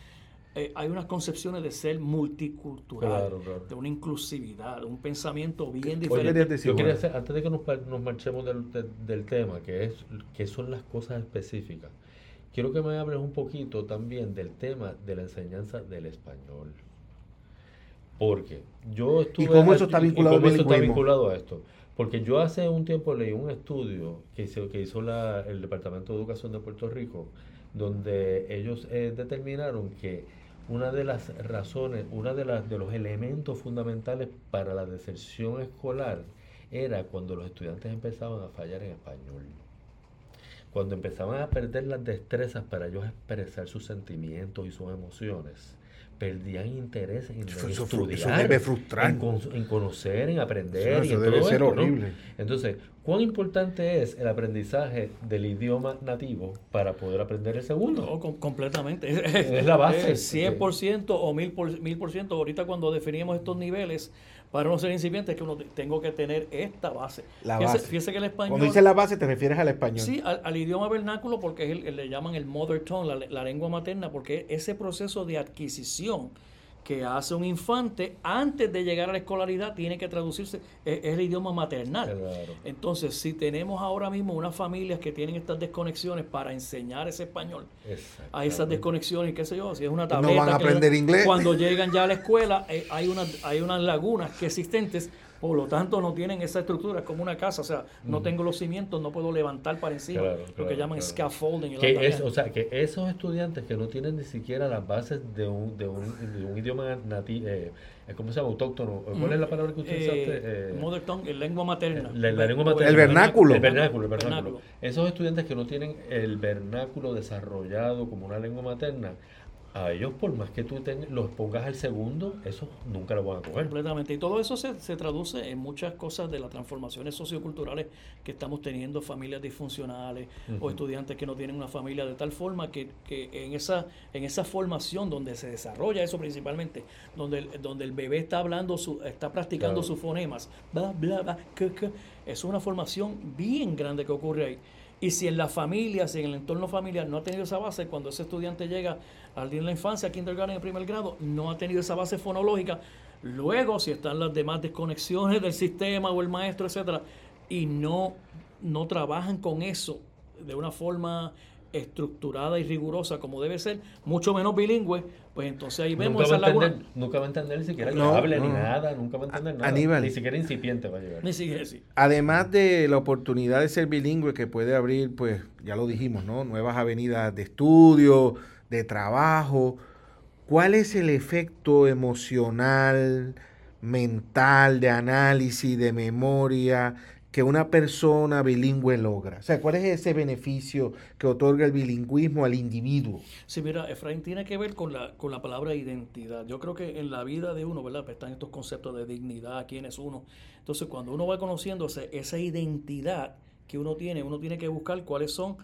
Eh, hay unas concepciones de ser multicultural, de una inclusividad, de un pensamiento bien diferente. yo quería hacer, antes de que nos, nos marchemos del, del, tema, que es que son las cosas específicas, quiero que me hables un poquito también del tema de la enseñanza del español. Porque yo estuve... ¿Y cómo eso está vinculado, eso está vinculado a esto? Porque yo hace un tiempo leí un estudio que hizo, que hizo la, el Departamento de Educación de Puerto Rico, donde ellos eh, determinaron que una de las razones, uno de, las, de los elementos fundamentales para la deserción escolar era cuando los estudiantes empezaban a fallar en español. Cuando empezaban a perder las destrezas para ellos expresar sus sentimientos y sus emociones perdían interés en estudiar, En, conocer, en aprender y en debe todo ser horrible. Entonces, ¿cuán importante es el aprendizaje del idioma nativo para poder aprender el segundo? completamente. Es, la base. 100% o 1000%, 1000%. Ahorita cuando definíamos estos niveles, para no ser incipiente es que uno tengo que tener esta base. La fíjese, que el español... Cuando dices la base te refieres al español. Sí, al, idioma vernáculo porque es el, le llaman el mother tongue, la, lengua materna, porque ese proceso de adquisición que hace un infante antes de llegar a la escolaridad tiene que traducirse, es, el idioma maternal. Entonces, si tenemos ahora mismo unas familias que tienen estas desconexiones para enseñar ese español, a esas desconexiones, qué sé yo, si es una tableta. No van a aprender inglés. Cuando llegan ya a la escuela, eh, hay, una, hay unas lagunas que existentes por lo tanto no tienen esa estructura, es como una casa, o sea, no tengo los cimientos, no puedo levantar para encima, lo que llaman scaffolding. o sea, que esos estudiantes que no tienen ni siquiera las bases de un, de un, de un idioma nativo, eh, ¿cómo se llama? Autóctono. ¿Cuál es la palabra que usted eh, eh, Mother tongue, lengua materna. La, lengua materna. El vernáculo. El vernáculo, el vernáculo. Esos estudiantes que no tienen el vernáculo desarrollado como una lengua materna, a ellos, por más que tú los pongas al segundo, eso nunca lo van a coger. Completamente. Y todo eso se, traduce en muchas cosas de las transformaciones socioculturales que estamos teniendo, familias disfuncionales o estudiantes que no tienen una familia, de tal forma que, en, esa, en esa formación donde se desarrolla eso principalmente, donde el, donde el bebé está hablando, su, está practicando sus fonemas, bla, bla, bla, es una formación bien grande que ocurre ahí. Y si en la familia, si en el entorno familiar no ha tenido esa base, cuando ese estudiante llega al día de la infancia, kindergarten en primer grado, no ha tenido esa base fonológica, luego si están las demás desconexiones del sistema o el maestro, etcétera, y no, no trabajan con eso de una forma estructurada y rigurosa como debe ser, mucho menos bilingüe, pues entonces ahí vemos esa laguna. Nunca va a entender ni siquiera que hable ni nada, nunca va a entender nada. ni siquiera incipiente va a llegar. Ni siquiera, sí. Además de la oportunidad de ser bilingüe que puede abrir, pues ya lo dijimos, ¿no? Nuevas avenidas de estudio, de trabajo. ¿Cuál es el efecto emocional, mental, de análisis, de memoria que una persona bilingüe logra? O sea, ¿cuál es ese beneficio que otorga el bilingüismo al individuo? Sí, mira, Efraín tiene que ver con la, con la palabra identidad. Yo creo que en la vida de uno, ¿verdad? Están estos conceptos de dignidad, quién es uno. Entonces, cuando uno va conociéndose esa identidad que uno tiene, uno tiene que buscar cuáles son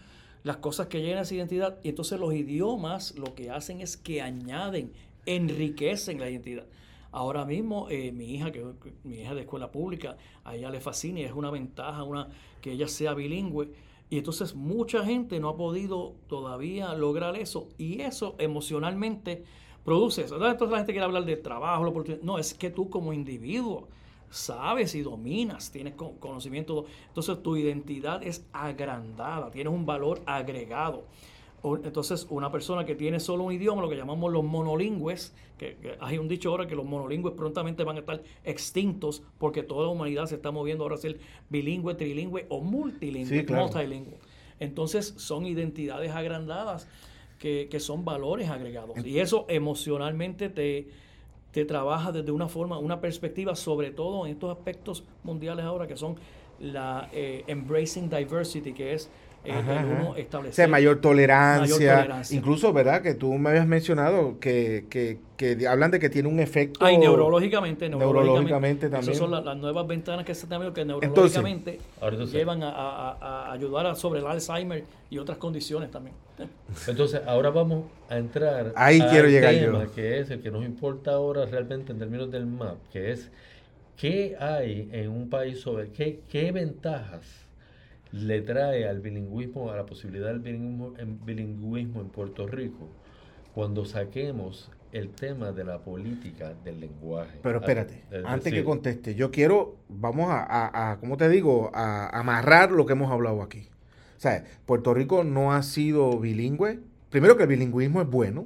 las cosas que llenan esa identidad. Y entonces los idiomas lo que hacen es que añaden, enriquecen la identidad. Ahora mismo, eh, mi hija, que mi hija de escuela pública, a ella le fascina y es una ventaja una, que ella sea bilingüe. Y entonces mucha gente no ha podido todavía lograr eso. Y eso emocionalmente produce eso. Entonces la gente quiere hablar de trabajo, la oportunidad. No, es que tú como individuo sabes y dominas, tienes conocimiento. Entonces tu identidad es agrandada, tienes un valor agregado. Entonces, una persona que tiene solo un idioma, lo que llamamos los monolingües, que, hay un dicho ahora que los monolingües prontamente van a estar extintos porque toda la humanidad se está moviendo ahora a ser bilingüe, trilingüe o multilingüe, multilingüe. Entonces, son identidades agrandadas que, que son valores agregados. Y eso emocionalmente te, te trabaja desde una forma, una perspectiva, sobre todo en estos aspectos mundiales ahora que son la eh, Embracing Diversity, que es eh, Ajá, el uno ajá. establecer O sea, mayor tolerancia. mayor tolerancia. Incluso, ¿verdad? Que tú me habías mencionado que, que, que hablan de que tiene un efecto. Neurológicamente, Neurológicamente también. Esas son la- las nuevas ventanas que se están viendo que neurológicamente llevan a, a- a- a ayudar a sobre el Alzheimer y otras condiciones también. Entonces, ahora vamos a entrar Ahí al quiero llegar tema yo. que es el que nos importa ahora realmente en términos del MAP, que es qué hay en un país sobre qué, qué ventajas le trae al bilingüismo, a la posibilidad del bilingüismo en, bilingüismo en Puerto Rico cuando saquemos el tema de la política del lenguaje. Pero espérate, Es antes decir, que conteste, yo quiero, vamos a, a, a, ¿cómo te digo? A, amarrar lo que hemos hablado aquí. O sea, Puerto Rico no ha sido bilingüe. Primero que el bilingüismo es bueno.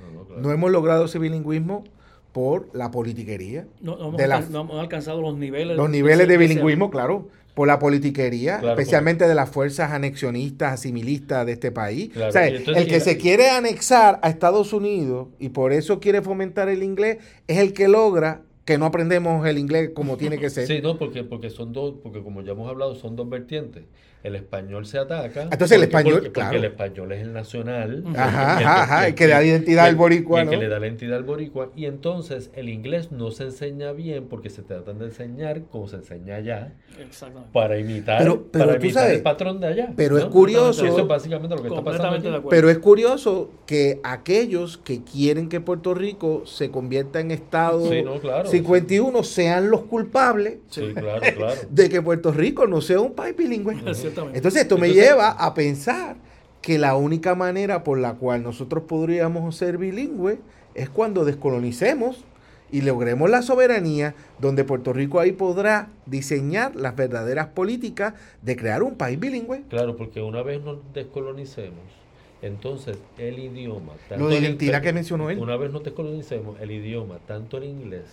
no, no, claro. No hemos logrado ese bilingüismo por la politiquería. No, no hemos, De la- no hemos alcanzado los niveles. Los niveles de bilingüismo, claro, por la politiquería, Claro, especialmente de las fuerzas anexionistas, asimilistas de este país. Claro, o sea, y entonces- el que se quiere anexar a Estados Unidos y por eso quiere fomentar el inglés es el que logra que no aprendemos el inglés como tiene que ser. Sí, no, porque, porque son dos, porque como ya hemos hablado, son dos vertientes. El español se ataca. Entonces, el porque- español, porque, porque claro. el español es el nacional. Ajá, el que- ajá, ajá, el el que da identidad al el- boricua, y el que le da la identidad al boricua. Y entonces el inglés no se enseña bien porque se tratan de enseñar como se enseña allá Exactamente. para imitar, Pero- pero para imitar sabes, el patrón de allá. pero es curioso- Eso es básicamente lo que está pasando. Completamente de aquí. acuerdo. Pero es curioso que aquellos que quieren que Puerto Rico se convierta en Estado Sí, no, claro. 51 sean los culpables Sí, claro, claro. de que Puerto Rico no sea un país bilingüe. Ciertamente. Entonces esto me lleva a pensar que la única manera por la cual nosotros podríamos ser bilingües es cuando descolonicemos y logremos la soberanía, donde Puerto Rico ahí podrá diseñar las verdaderas políticas de crear un país bilingüe. Claro, porque una vez nos descolonicemos, entonces el idioma... Lo de el- identidad que mencionó él. Una vez nos descolonicemos, el idioma, tanto el inglés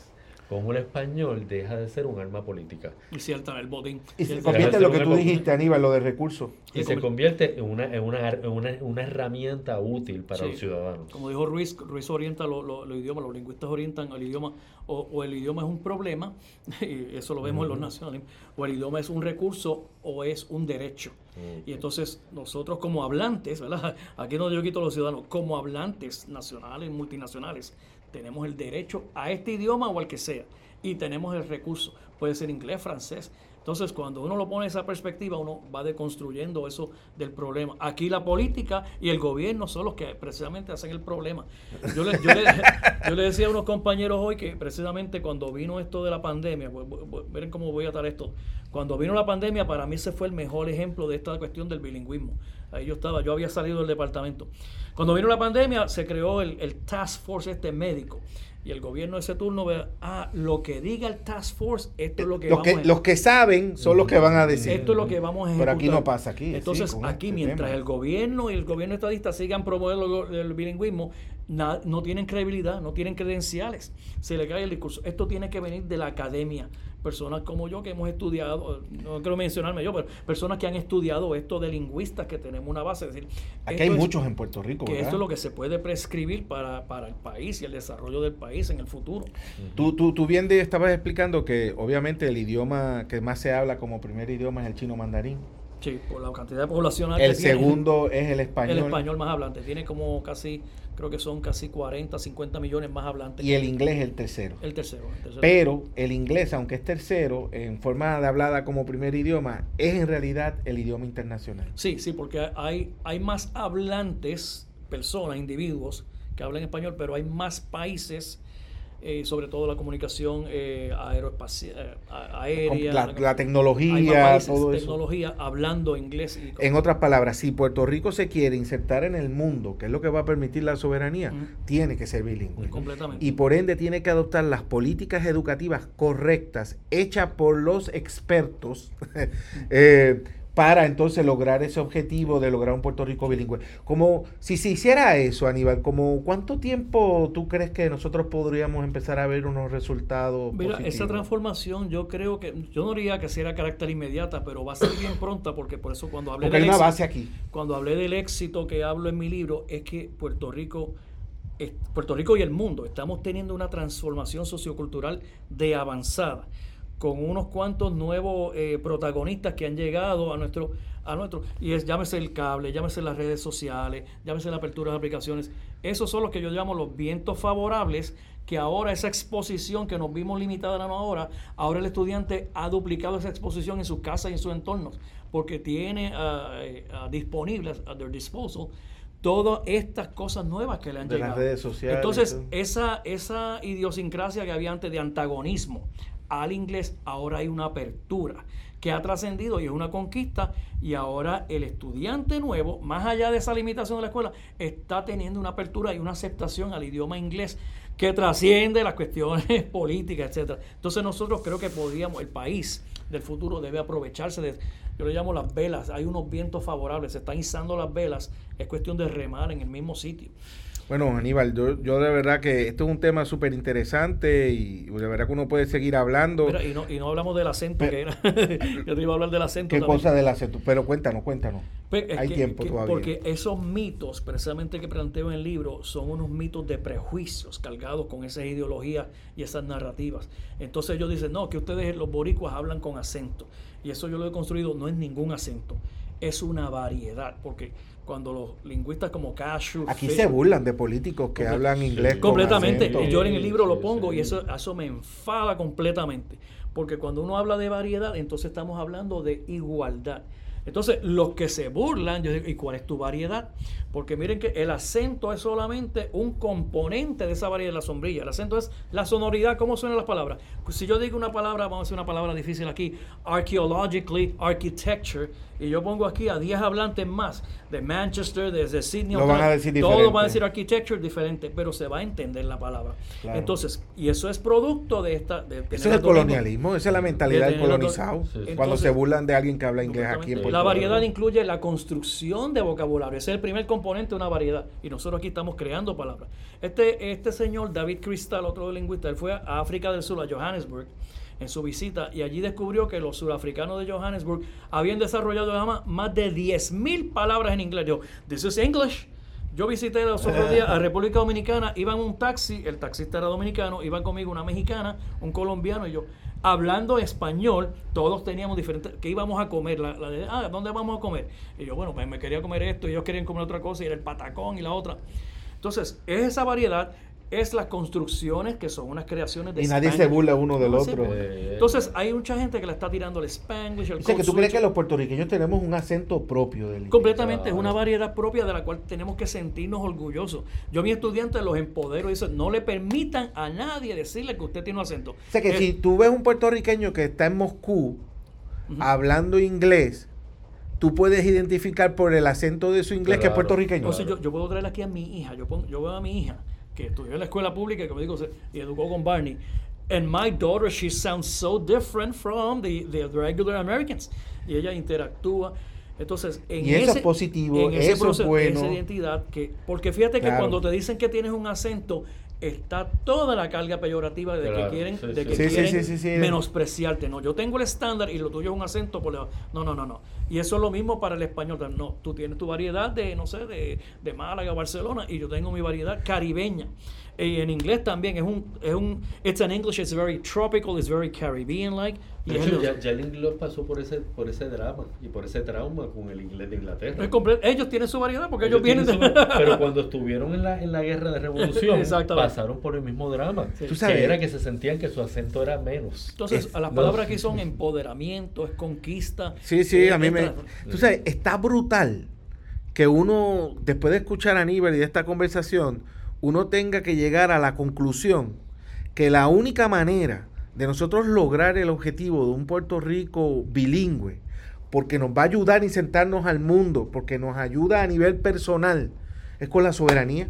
como el español, deja de ser un arma política. Y cierta, el botín. Y se convierte en lo que tú dijiste, Aníbal, lo de recursos. Y se convierte en una, en una, en una, una herramienta útil para Sí. los ciudadanos. Como dijo Ruiz, Ruiz orienta lo- lo- los idiomas, los lingüistas orientan el idioma, o, o el idioma es un problema, y eso lo vemos en los nacionales, o el idioma es un recurso o es un derecho. Y entonces nosotros como hablantes, ¿verdad? Aquí no yo quito a los ciudadanos, como hablantes nacionales, multinacionales, tenemos el derecho a este idioma o al que sea. Y tenemos el recurso, puede ser inglés, francés. Entonces, cuando uno lo pone en esa perspectiva, uno va deconstruyendo eso del problema. Aquí la política y el gobierno son los que precisamente hacen el problema. Yo le, yo le, yo le decía a unos compañeros hoy que precisamente cuando vino esto de la pandemia, miren cómo voy a atar esto, cuando vino la pandemia para mí ese fue el mejor ejemplo de esta cuestión del bilingüismo. Ahí yo estaba, yo había salido del departamento. Cuando vino la pandemia se creó el, el Task Force este médico. Y el gobierno de ese turno ve, ah, lo que diga el Task Force, esto es lo que Los vamos que, a los que saben son los que van a decir. esto es lo que vamos a Pero ejecutar. aquí no pasa aquí, Entonces, sí, aquí, este mientras tema. el gobierno y el gobierno estadista sigan promoviendo el bilingüismo, na- no tienen credibilidad, no tienen credenciales. Se le cae el discurso. Esto tiene que venir de la academia. Personas como yo que hemos estudiado, no quiero mencionarme yo, pero personas que han estudiado esto de lingüistas, que tenemos una base. Es decir, Aquí hay es- muchos en Puerto Rico, Que ¿verdad? esto es lo que se puede prescribir para, para el país y el desarrollo del país en el futuro. Tú, tú, tú bien estabas explicando que obviamente el idioma que más se habla como primer idioma es el chino mandarín. Sí, por la cantidad de población El segundo es el español. El español más hablante. Tiene como casi, creo que son casi 40, 50 millones más hablantes. Y el inglés es el tercero. el tercero. el tercero. Pero el inglés, aunque es tercero, en forma de hablada como primer idioma, es en realidad el idioma internacional. Sí, sí, porque hay, hay más hablantes, personas, individuos que hablan español, pero hay más países, eh, sobre todo la comunicación eh, aeroespacial, eh, aérea. La, la hay más tecnología, países, todo eso. tecnología hablando inglés. Y, En otras palabras, si Puerto Rico se quiere insertar en el mundo, que es lo que va a permitir la soberanía, tiene que ser bilingüe. completamente. Y por ende tiene que adoptar las políticas educativas correctas, hechas por los expertos, eh, para entonces lograr ese objetivo de lograr un Puerto Rico bilingüe. Como si se hiciera eso, Aníbal, como ¿cuánto tiempo tú crees que nosotros podríamos empezar a ver unos resultados Mira, positivos? esa transformación yo creo que, yo no diría que sea carácter inmediata, pero va a ser bien pronta porque por eso cuando hablé Porque hay del éxito- aquí. cuando hablé del éxito que hablo en mi libro, es que Puerto Rico, Puerto Rico y el mundo estamos teniendo una transformación sociocultural de avanzada. Con unos cuantos nuevos eh, protagonistas que han llegado a nuestro, a nuestro, y es llámese el cable, llámese las redes sociales, llámese la apertura de aplicaciones. Esos son los que yo llamo los vientos favorables, que ahora esa exposición que nos vimos limitada en ahora, ahora el estudiante ha duplicado esa exposición en su casa y en sus entornos, porque tiene uh, disponibles a their disposal todas estas cosas nuevas que le han de llegado. Las redes sociales. Entonces, esa, esa idiosincrasia que había antes de antagonismo al inglés, ahora hay una apertura que ha trascendido y es una conquista y ahora el estudiante nuevo, más allá de esa limitación de la escuela, está teniendo una apertura y una aceptación al idioma inglés que trasciende las cuestiones políticas, etcétera. Entonces nosotros creo que podríamos, el país del futuro debe aprovecharse de, yo le llamo las velas, hay unos vientos favorables, se están izando las velas, es cuestión de remar en el mismo sitio. Bueno, Aníbal, yo, yo de verdad que esto es un tema súper interesante y de verdad que uno puede seguir hablando. y, no, y no hablamos del acento, que era. yo te iba a hablar del acento. ¿Qué cosa del acento? Pero cuéntanos, cuéntanos. Pues, Hay tiempo todavía. Porque esos mitos, precisamente que planteo en el libro, son unos mitos de prejuicios cargados con esas ideologías y esas narrativas. Entonces ellos dicen, no, que ustedes los boricuas hablan con acento. Y eso yo lo he construido, no es ningún acento, es una variedad, porque cuando los lingüistas como Cashew... Aquí se burlan de políticos que hablan inglés. Completamente. yo en el libro lo pongo y eso, eso me enfada completamente. Porque cuando uno habla de variedad, entonces estamos hablando de igualdad. Entonces, los que se burlan, yo digo, ¿y cuál es tu variedad? Porque miren que el acento es solamente un componente de esa variedad de la sombrilla. El acento es la sonoridad, cómo suenan las palabras. Pues si yo digo una palabra, vamos a hacer una palabra difícil aquí, archaeologically, architecture, y yo pongo aquí a 10 hablantes más de Manchester, desde Sydney, Lo van a decir todos van a decir architecture diferente, pero se va a entender la palabra. Entonces, y eso es producto de esta... De eso es el colonialismo, esa es la mentalidad del colonizado. Cuando se burlan de alguien que habla inglés aquí en Puerto La variedad incluye la construcción de vocabulario, ese es el primer componente de una variedad, y nosotros aquí estamos creando palabras. Este, este señor, David Cristal, otro lingüista, él fue a África del Sur, a Johannesburg, en su visita y allí descubrió que los surafricanos de Johannesburg habían desarrollado más de 10.000 palabras en inglés. Yo, this is English. Yo visité los otros días a República Dominicana, iba en un taxi, el taxista era dominicano, iba conmigo una mexicana, un colombiano y yo, hablando español, todos teníamos diferentes, ¿qué íbamos a comer? Ah, ¿dónde vamos a comer? Y yo, bueno, pues me quería comer esto, y ellos querían comer otra cosa, y era el patacón y la otra. Entonces, es esa variedad es las construcciones que son unas creaciones de Y nadie se burla uno del otro. Entonces, hay mucha gente que le está tirando el Spanglish, el que tú crees que los puertorriqueños tenemos un acento propio del Completamente, es una variedad propia de la cual tenemos que sentirnos orgullosos. Yo a mis estudiantes los empodero y dicen, no le permitan a nadie decirle que usted tiene un acento. O sea, que si tú ves un puertorriqueño que está en Moscú hablando inglés, tú puedes identificar por el acento de su inglés que es puertorriqueño. yo, yo, puedo traer aquí a mi hija, yo, yo veo a mi hija que estudió en la escuela pública, como digo, y educó con Barney. And my daughter, she sounds so different from the, the regular Americans. Y ella interactúa. Entonces, en y eso es positivo, en ese eso proceso, es bueno. esa identidad, que, porque fíjate que cuando te dicen que tienes un acento, está toda la carga peyorativa de que quieren, de que quieren menospreciarte. No, yo tengo el estándar y lo tuyo es un acento por No, no, no, no. Y eso es lo mismo para el español. No, tú tienes tu variedad de, no sé, de, de Málaga, Barcelona, y yo tengo mi variedad caribeña. Y en inglés también es un, es un, it's an English, it's very tropical, it's very Caribbean-like. Y ya, ya, el inglés pasó por ese, por ese drama y por ese trauma con el inglés de Inglaterra. ellos tienen su variedad porque ellos, vienen de... Pero cuando estuvieron en la, en la guerra de revolución, pasaron por el mismo drama. ¿Tú sabes? Que era que se sentían que su acento era menos. Entonces, las palabras aquí son empoderamiento, es conquista. Sí, sí, a mí me... Tú sabes, está brutal que uno, después de escuchar a Aníbal y de esta conversación, uno tenga que llegar a la conclusión que la única manera de nosotros lograr el objetivo de un Puerto Rico bilingüe, porque nos va a ayudar a insertarnos al mundo, porque nos ayuda a nivel personal, es con la soberanía.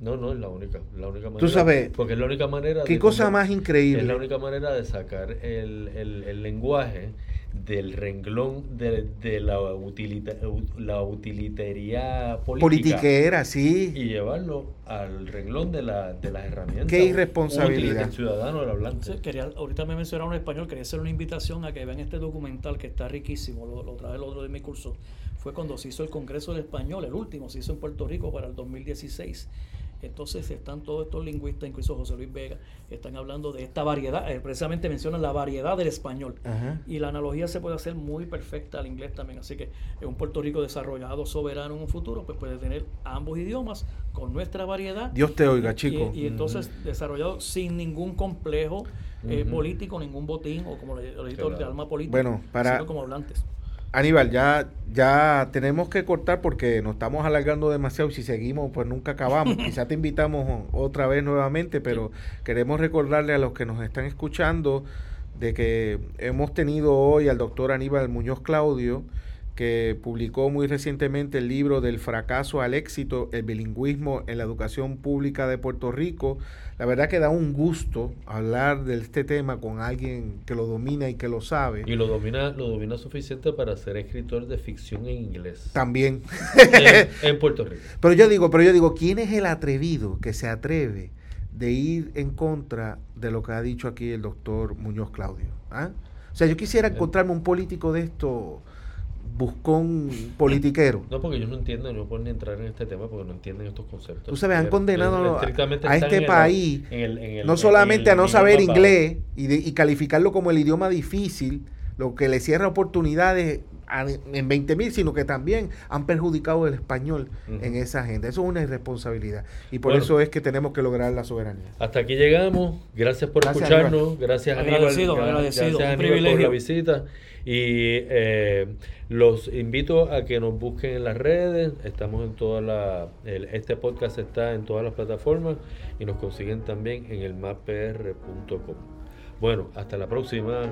No, no, es la única, la única manera. Tú sabes. Porque es la única manera. Qué cosa más increíble. Es la única manera de sacar el, el, el lenguaje del renglón de, de la, utilita, la utilitaria política. Politiquera, sí. Y llevarlo al renglón de, la, de las herramientas. Qué irresponsabilidad. El ciudadano, el hablante. quería, ahorita me mencionaron en español, quería hacer una invitación a que vean este documental que está riquísimo, lo, lo traje el otro de mi curso. Fue cuando se hizo el Congreso del Español, el último, se hizo en Puerto Rico para el 2016 Entonces están todos estos lingüistas, incluso José Luis Vega, están hablando de esta variedad, eh, precisamente mencionan la variedad del español. Y la analogía se puede hacer muy perfecta al inglés también. Así que en un Puerto Rico desarrollado, soberano en un futuro, pues puede tener ambos idiomas con nuestra variedad. Dios te oiga, chico. Y, entonces desarrollado sin ningún complejo eh, político, ningún botín o como le, editor de alma política, bueno, para, sino como hablantes. Aníbal, ya, ya tenemos que cortar porque nos estamos alargando demasiado y si seguimos pues nunca acabamos. Quizá te invitamos otra vez nuevamente, pero queremos recordarle a los que nos están escuchando de que hemos tenido hoy al doctor Aníbal Muñoz Claudio, que publicó muy recientemente el libro del fracaso al éxito, el bilingüismo en la educación pública de Puerto Rico. La verdad que da un gusto hablar de este tema con alguien que lo domina y que lo sabe. Y lo domina, lo domina suficiente para ser escritor de ficción en inglés. También. En, Puerto Rico. Pero yo digo, pero yo digo, ¿quién es el atrevido que se atreve de ir en contra de lo que ha dicho aquí el doctor Muñoz Claudio? ¿Ah? O sea, yo quisiera eh. encontrarme un político de esto buscón politiquero. No, porque ellos no entienden, no pueden entrar en este tema porque no entienden estos conceptos. Tú sabes, han condenado a este país no solamente a no saber inglés y, y, calificarlo como el idioma difícil, lo que le cierra oportunidades en 20 mil, sino que también han perjudicado el español en esa agenda. Eso es una irresponsabilidad y por eso es que tenemos que lograr la soberanía. Hasta aquí llegamos. Gracias por escucharnos. Gracias, agradecido, agradecido. Gracias, Aníbal, por la visita. Y eh, los invito a que nos busquen en las redes. Estamos en toda la. este podcast está en todas las plataformas y nos consiguen también en el mappr.com. Bueno, hasta la próxima.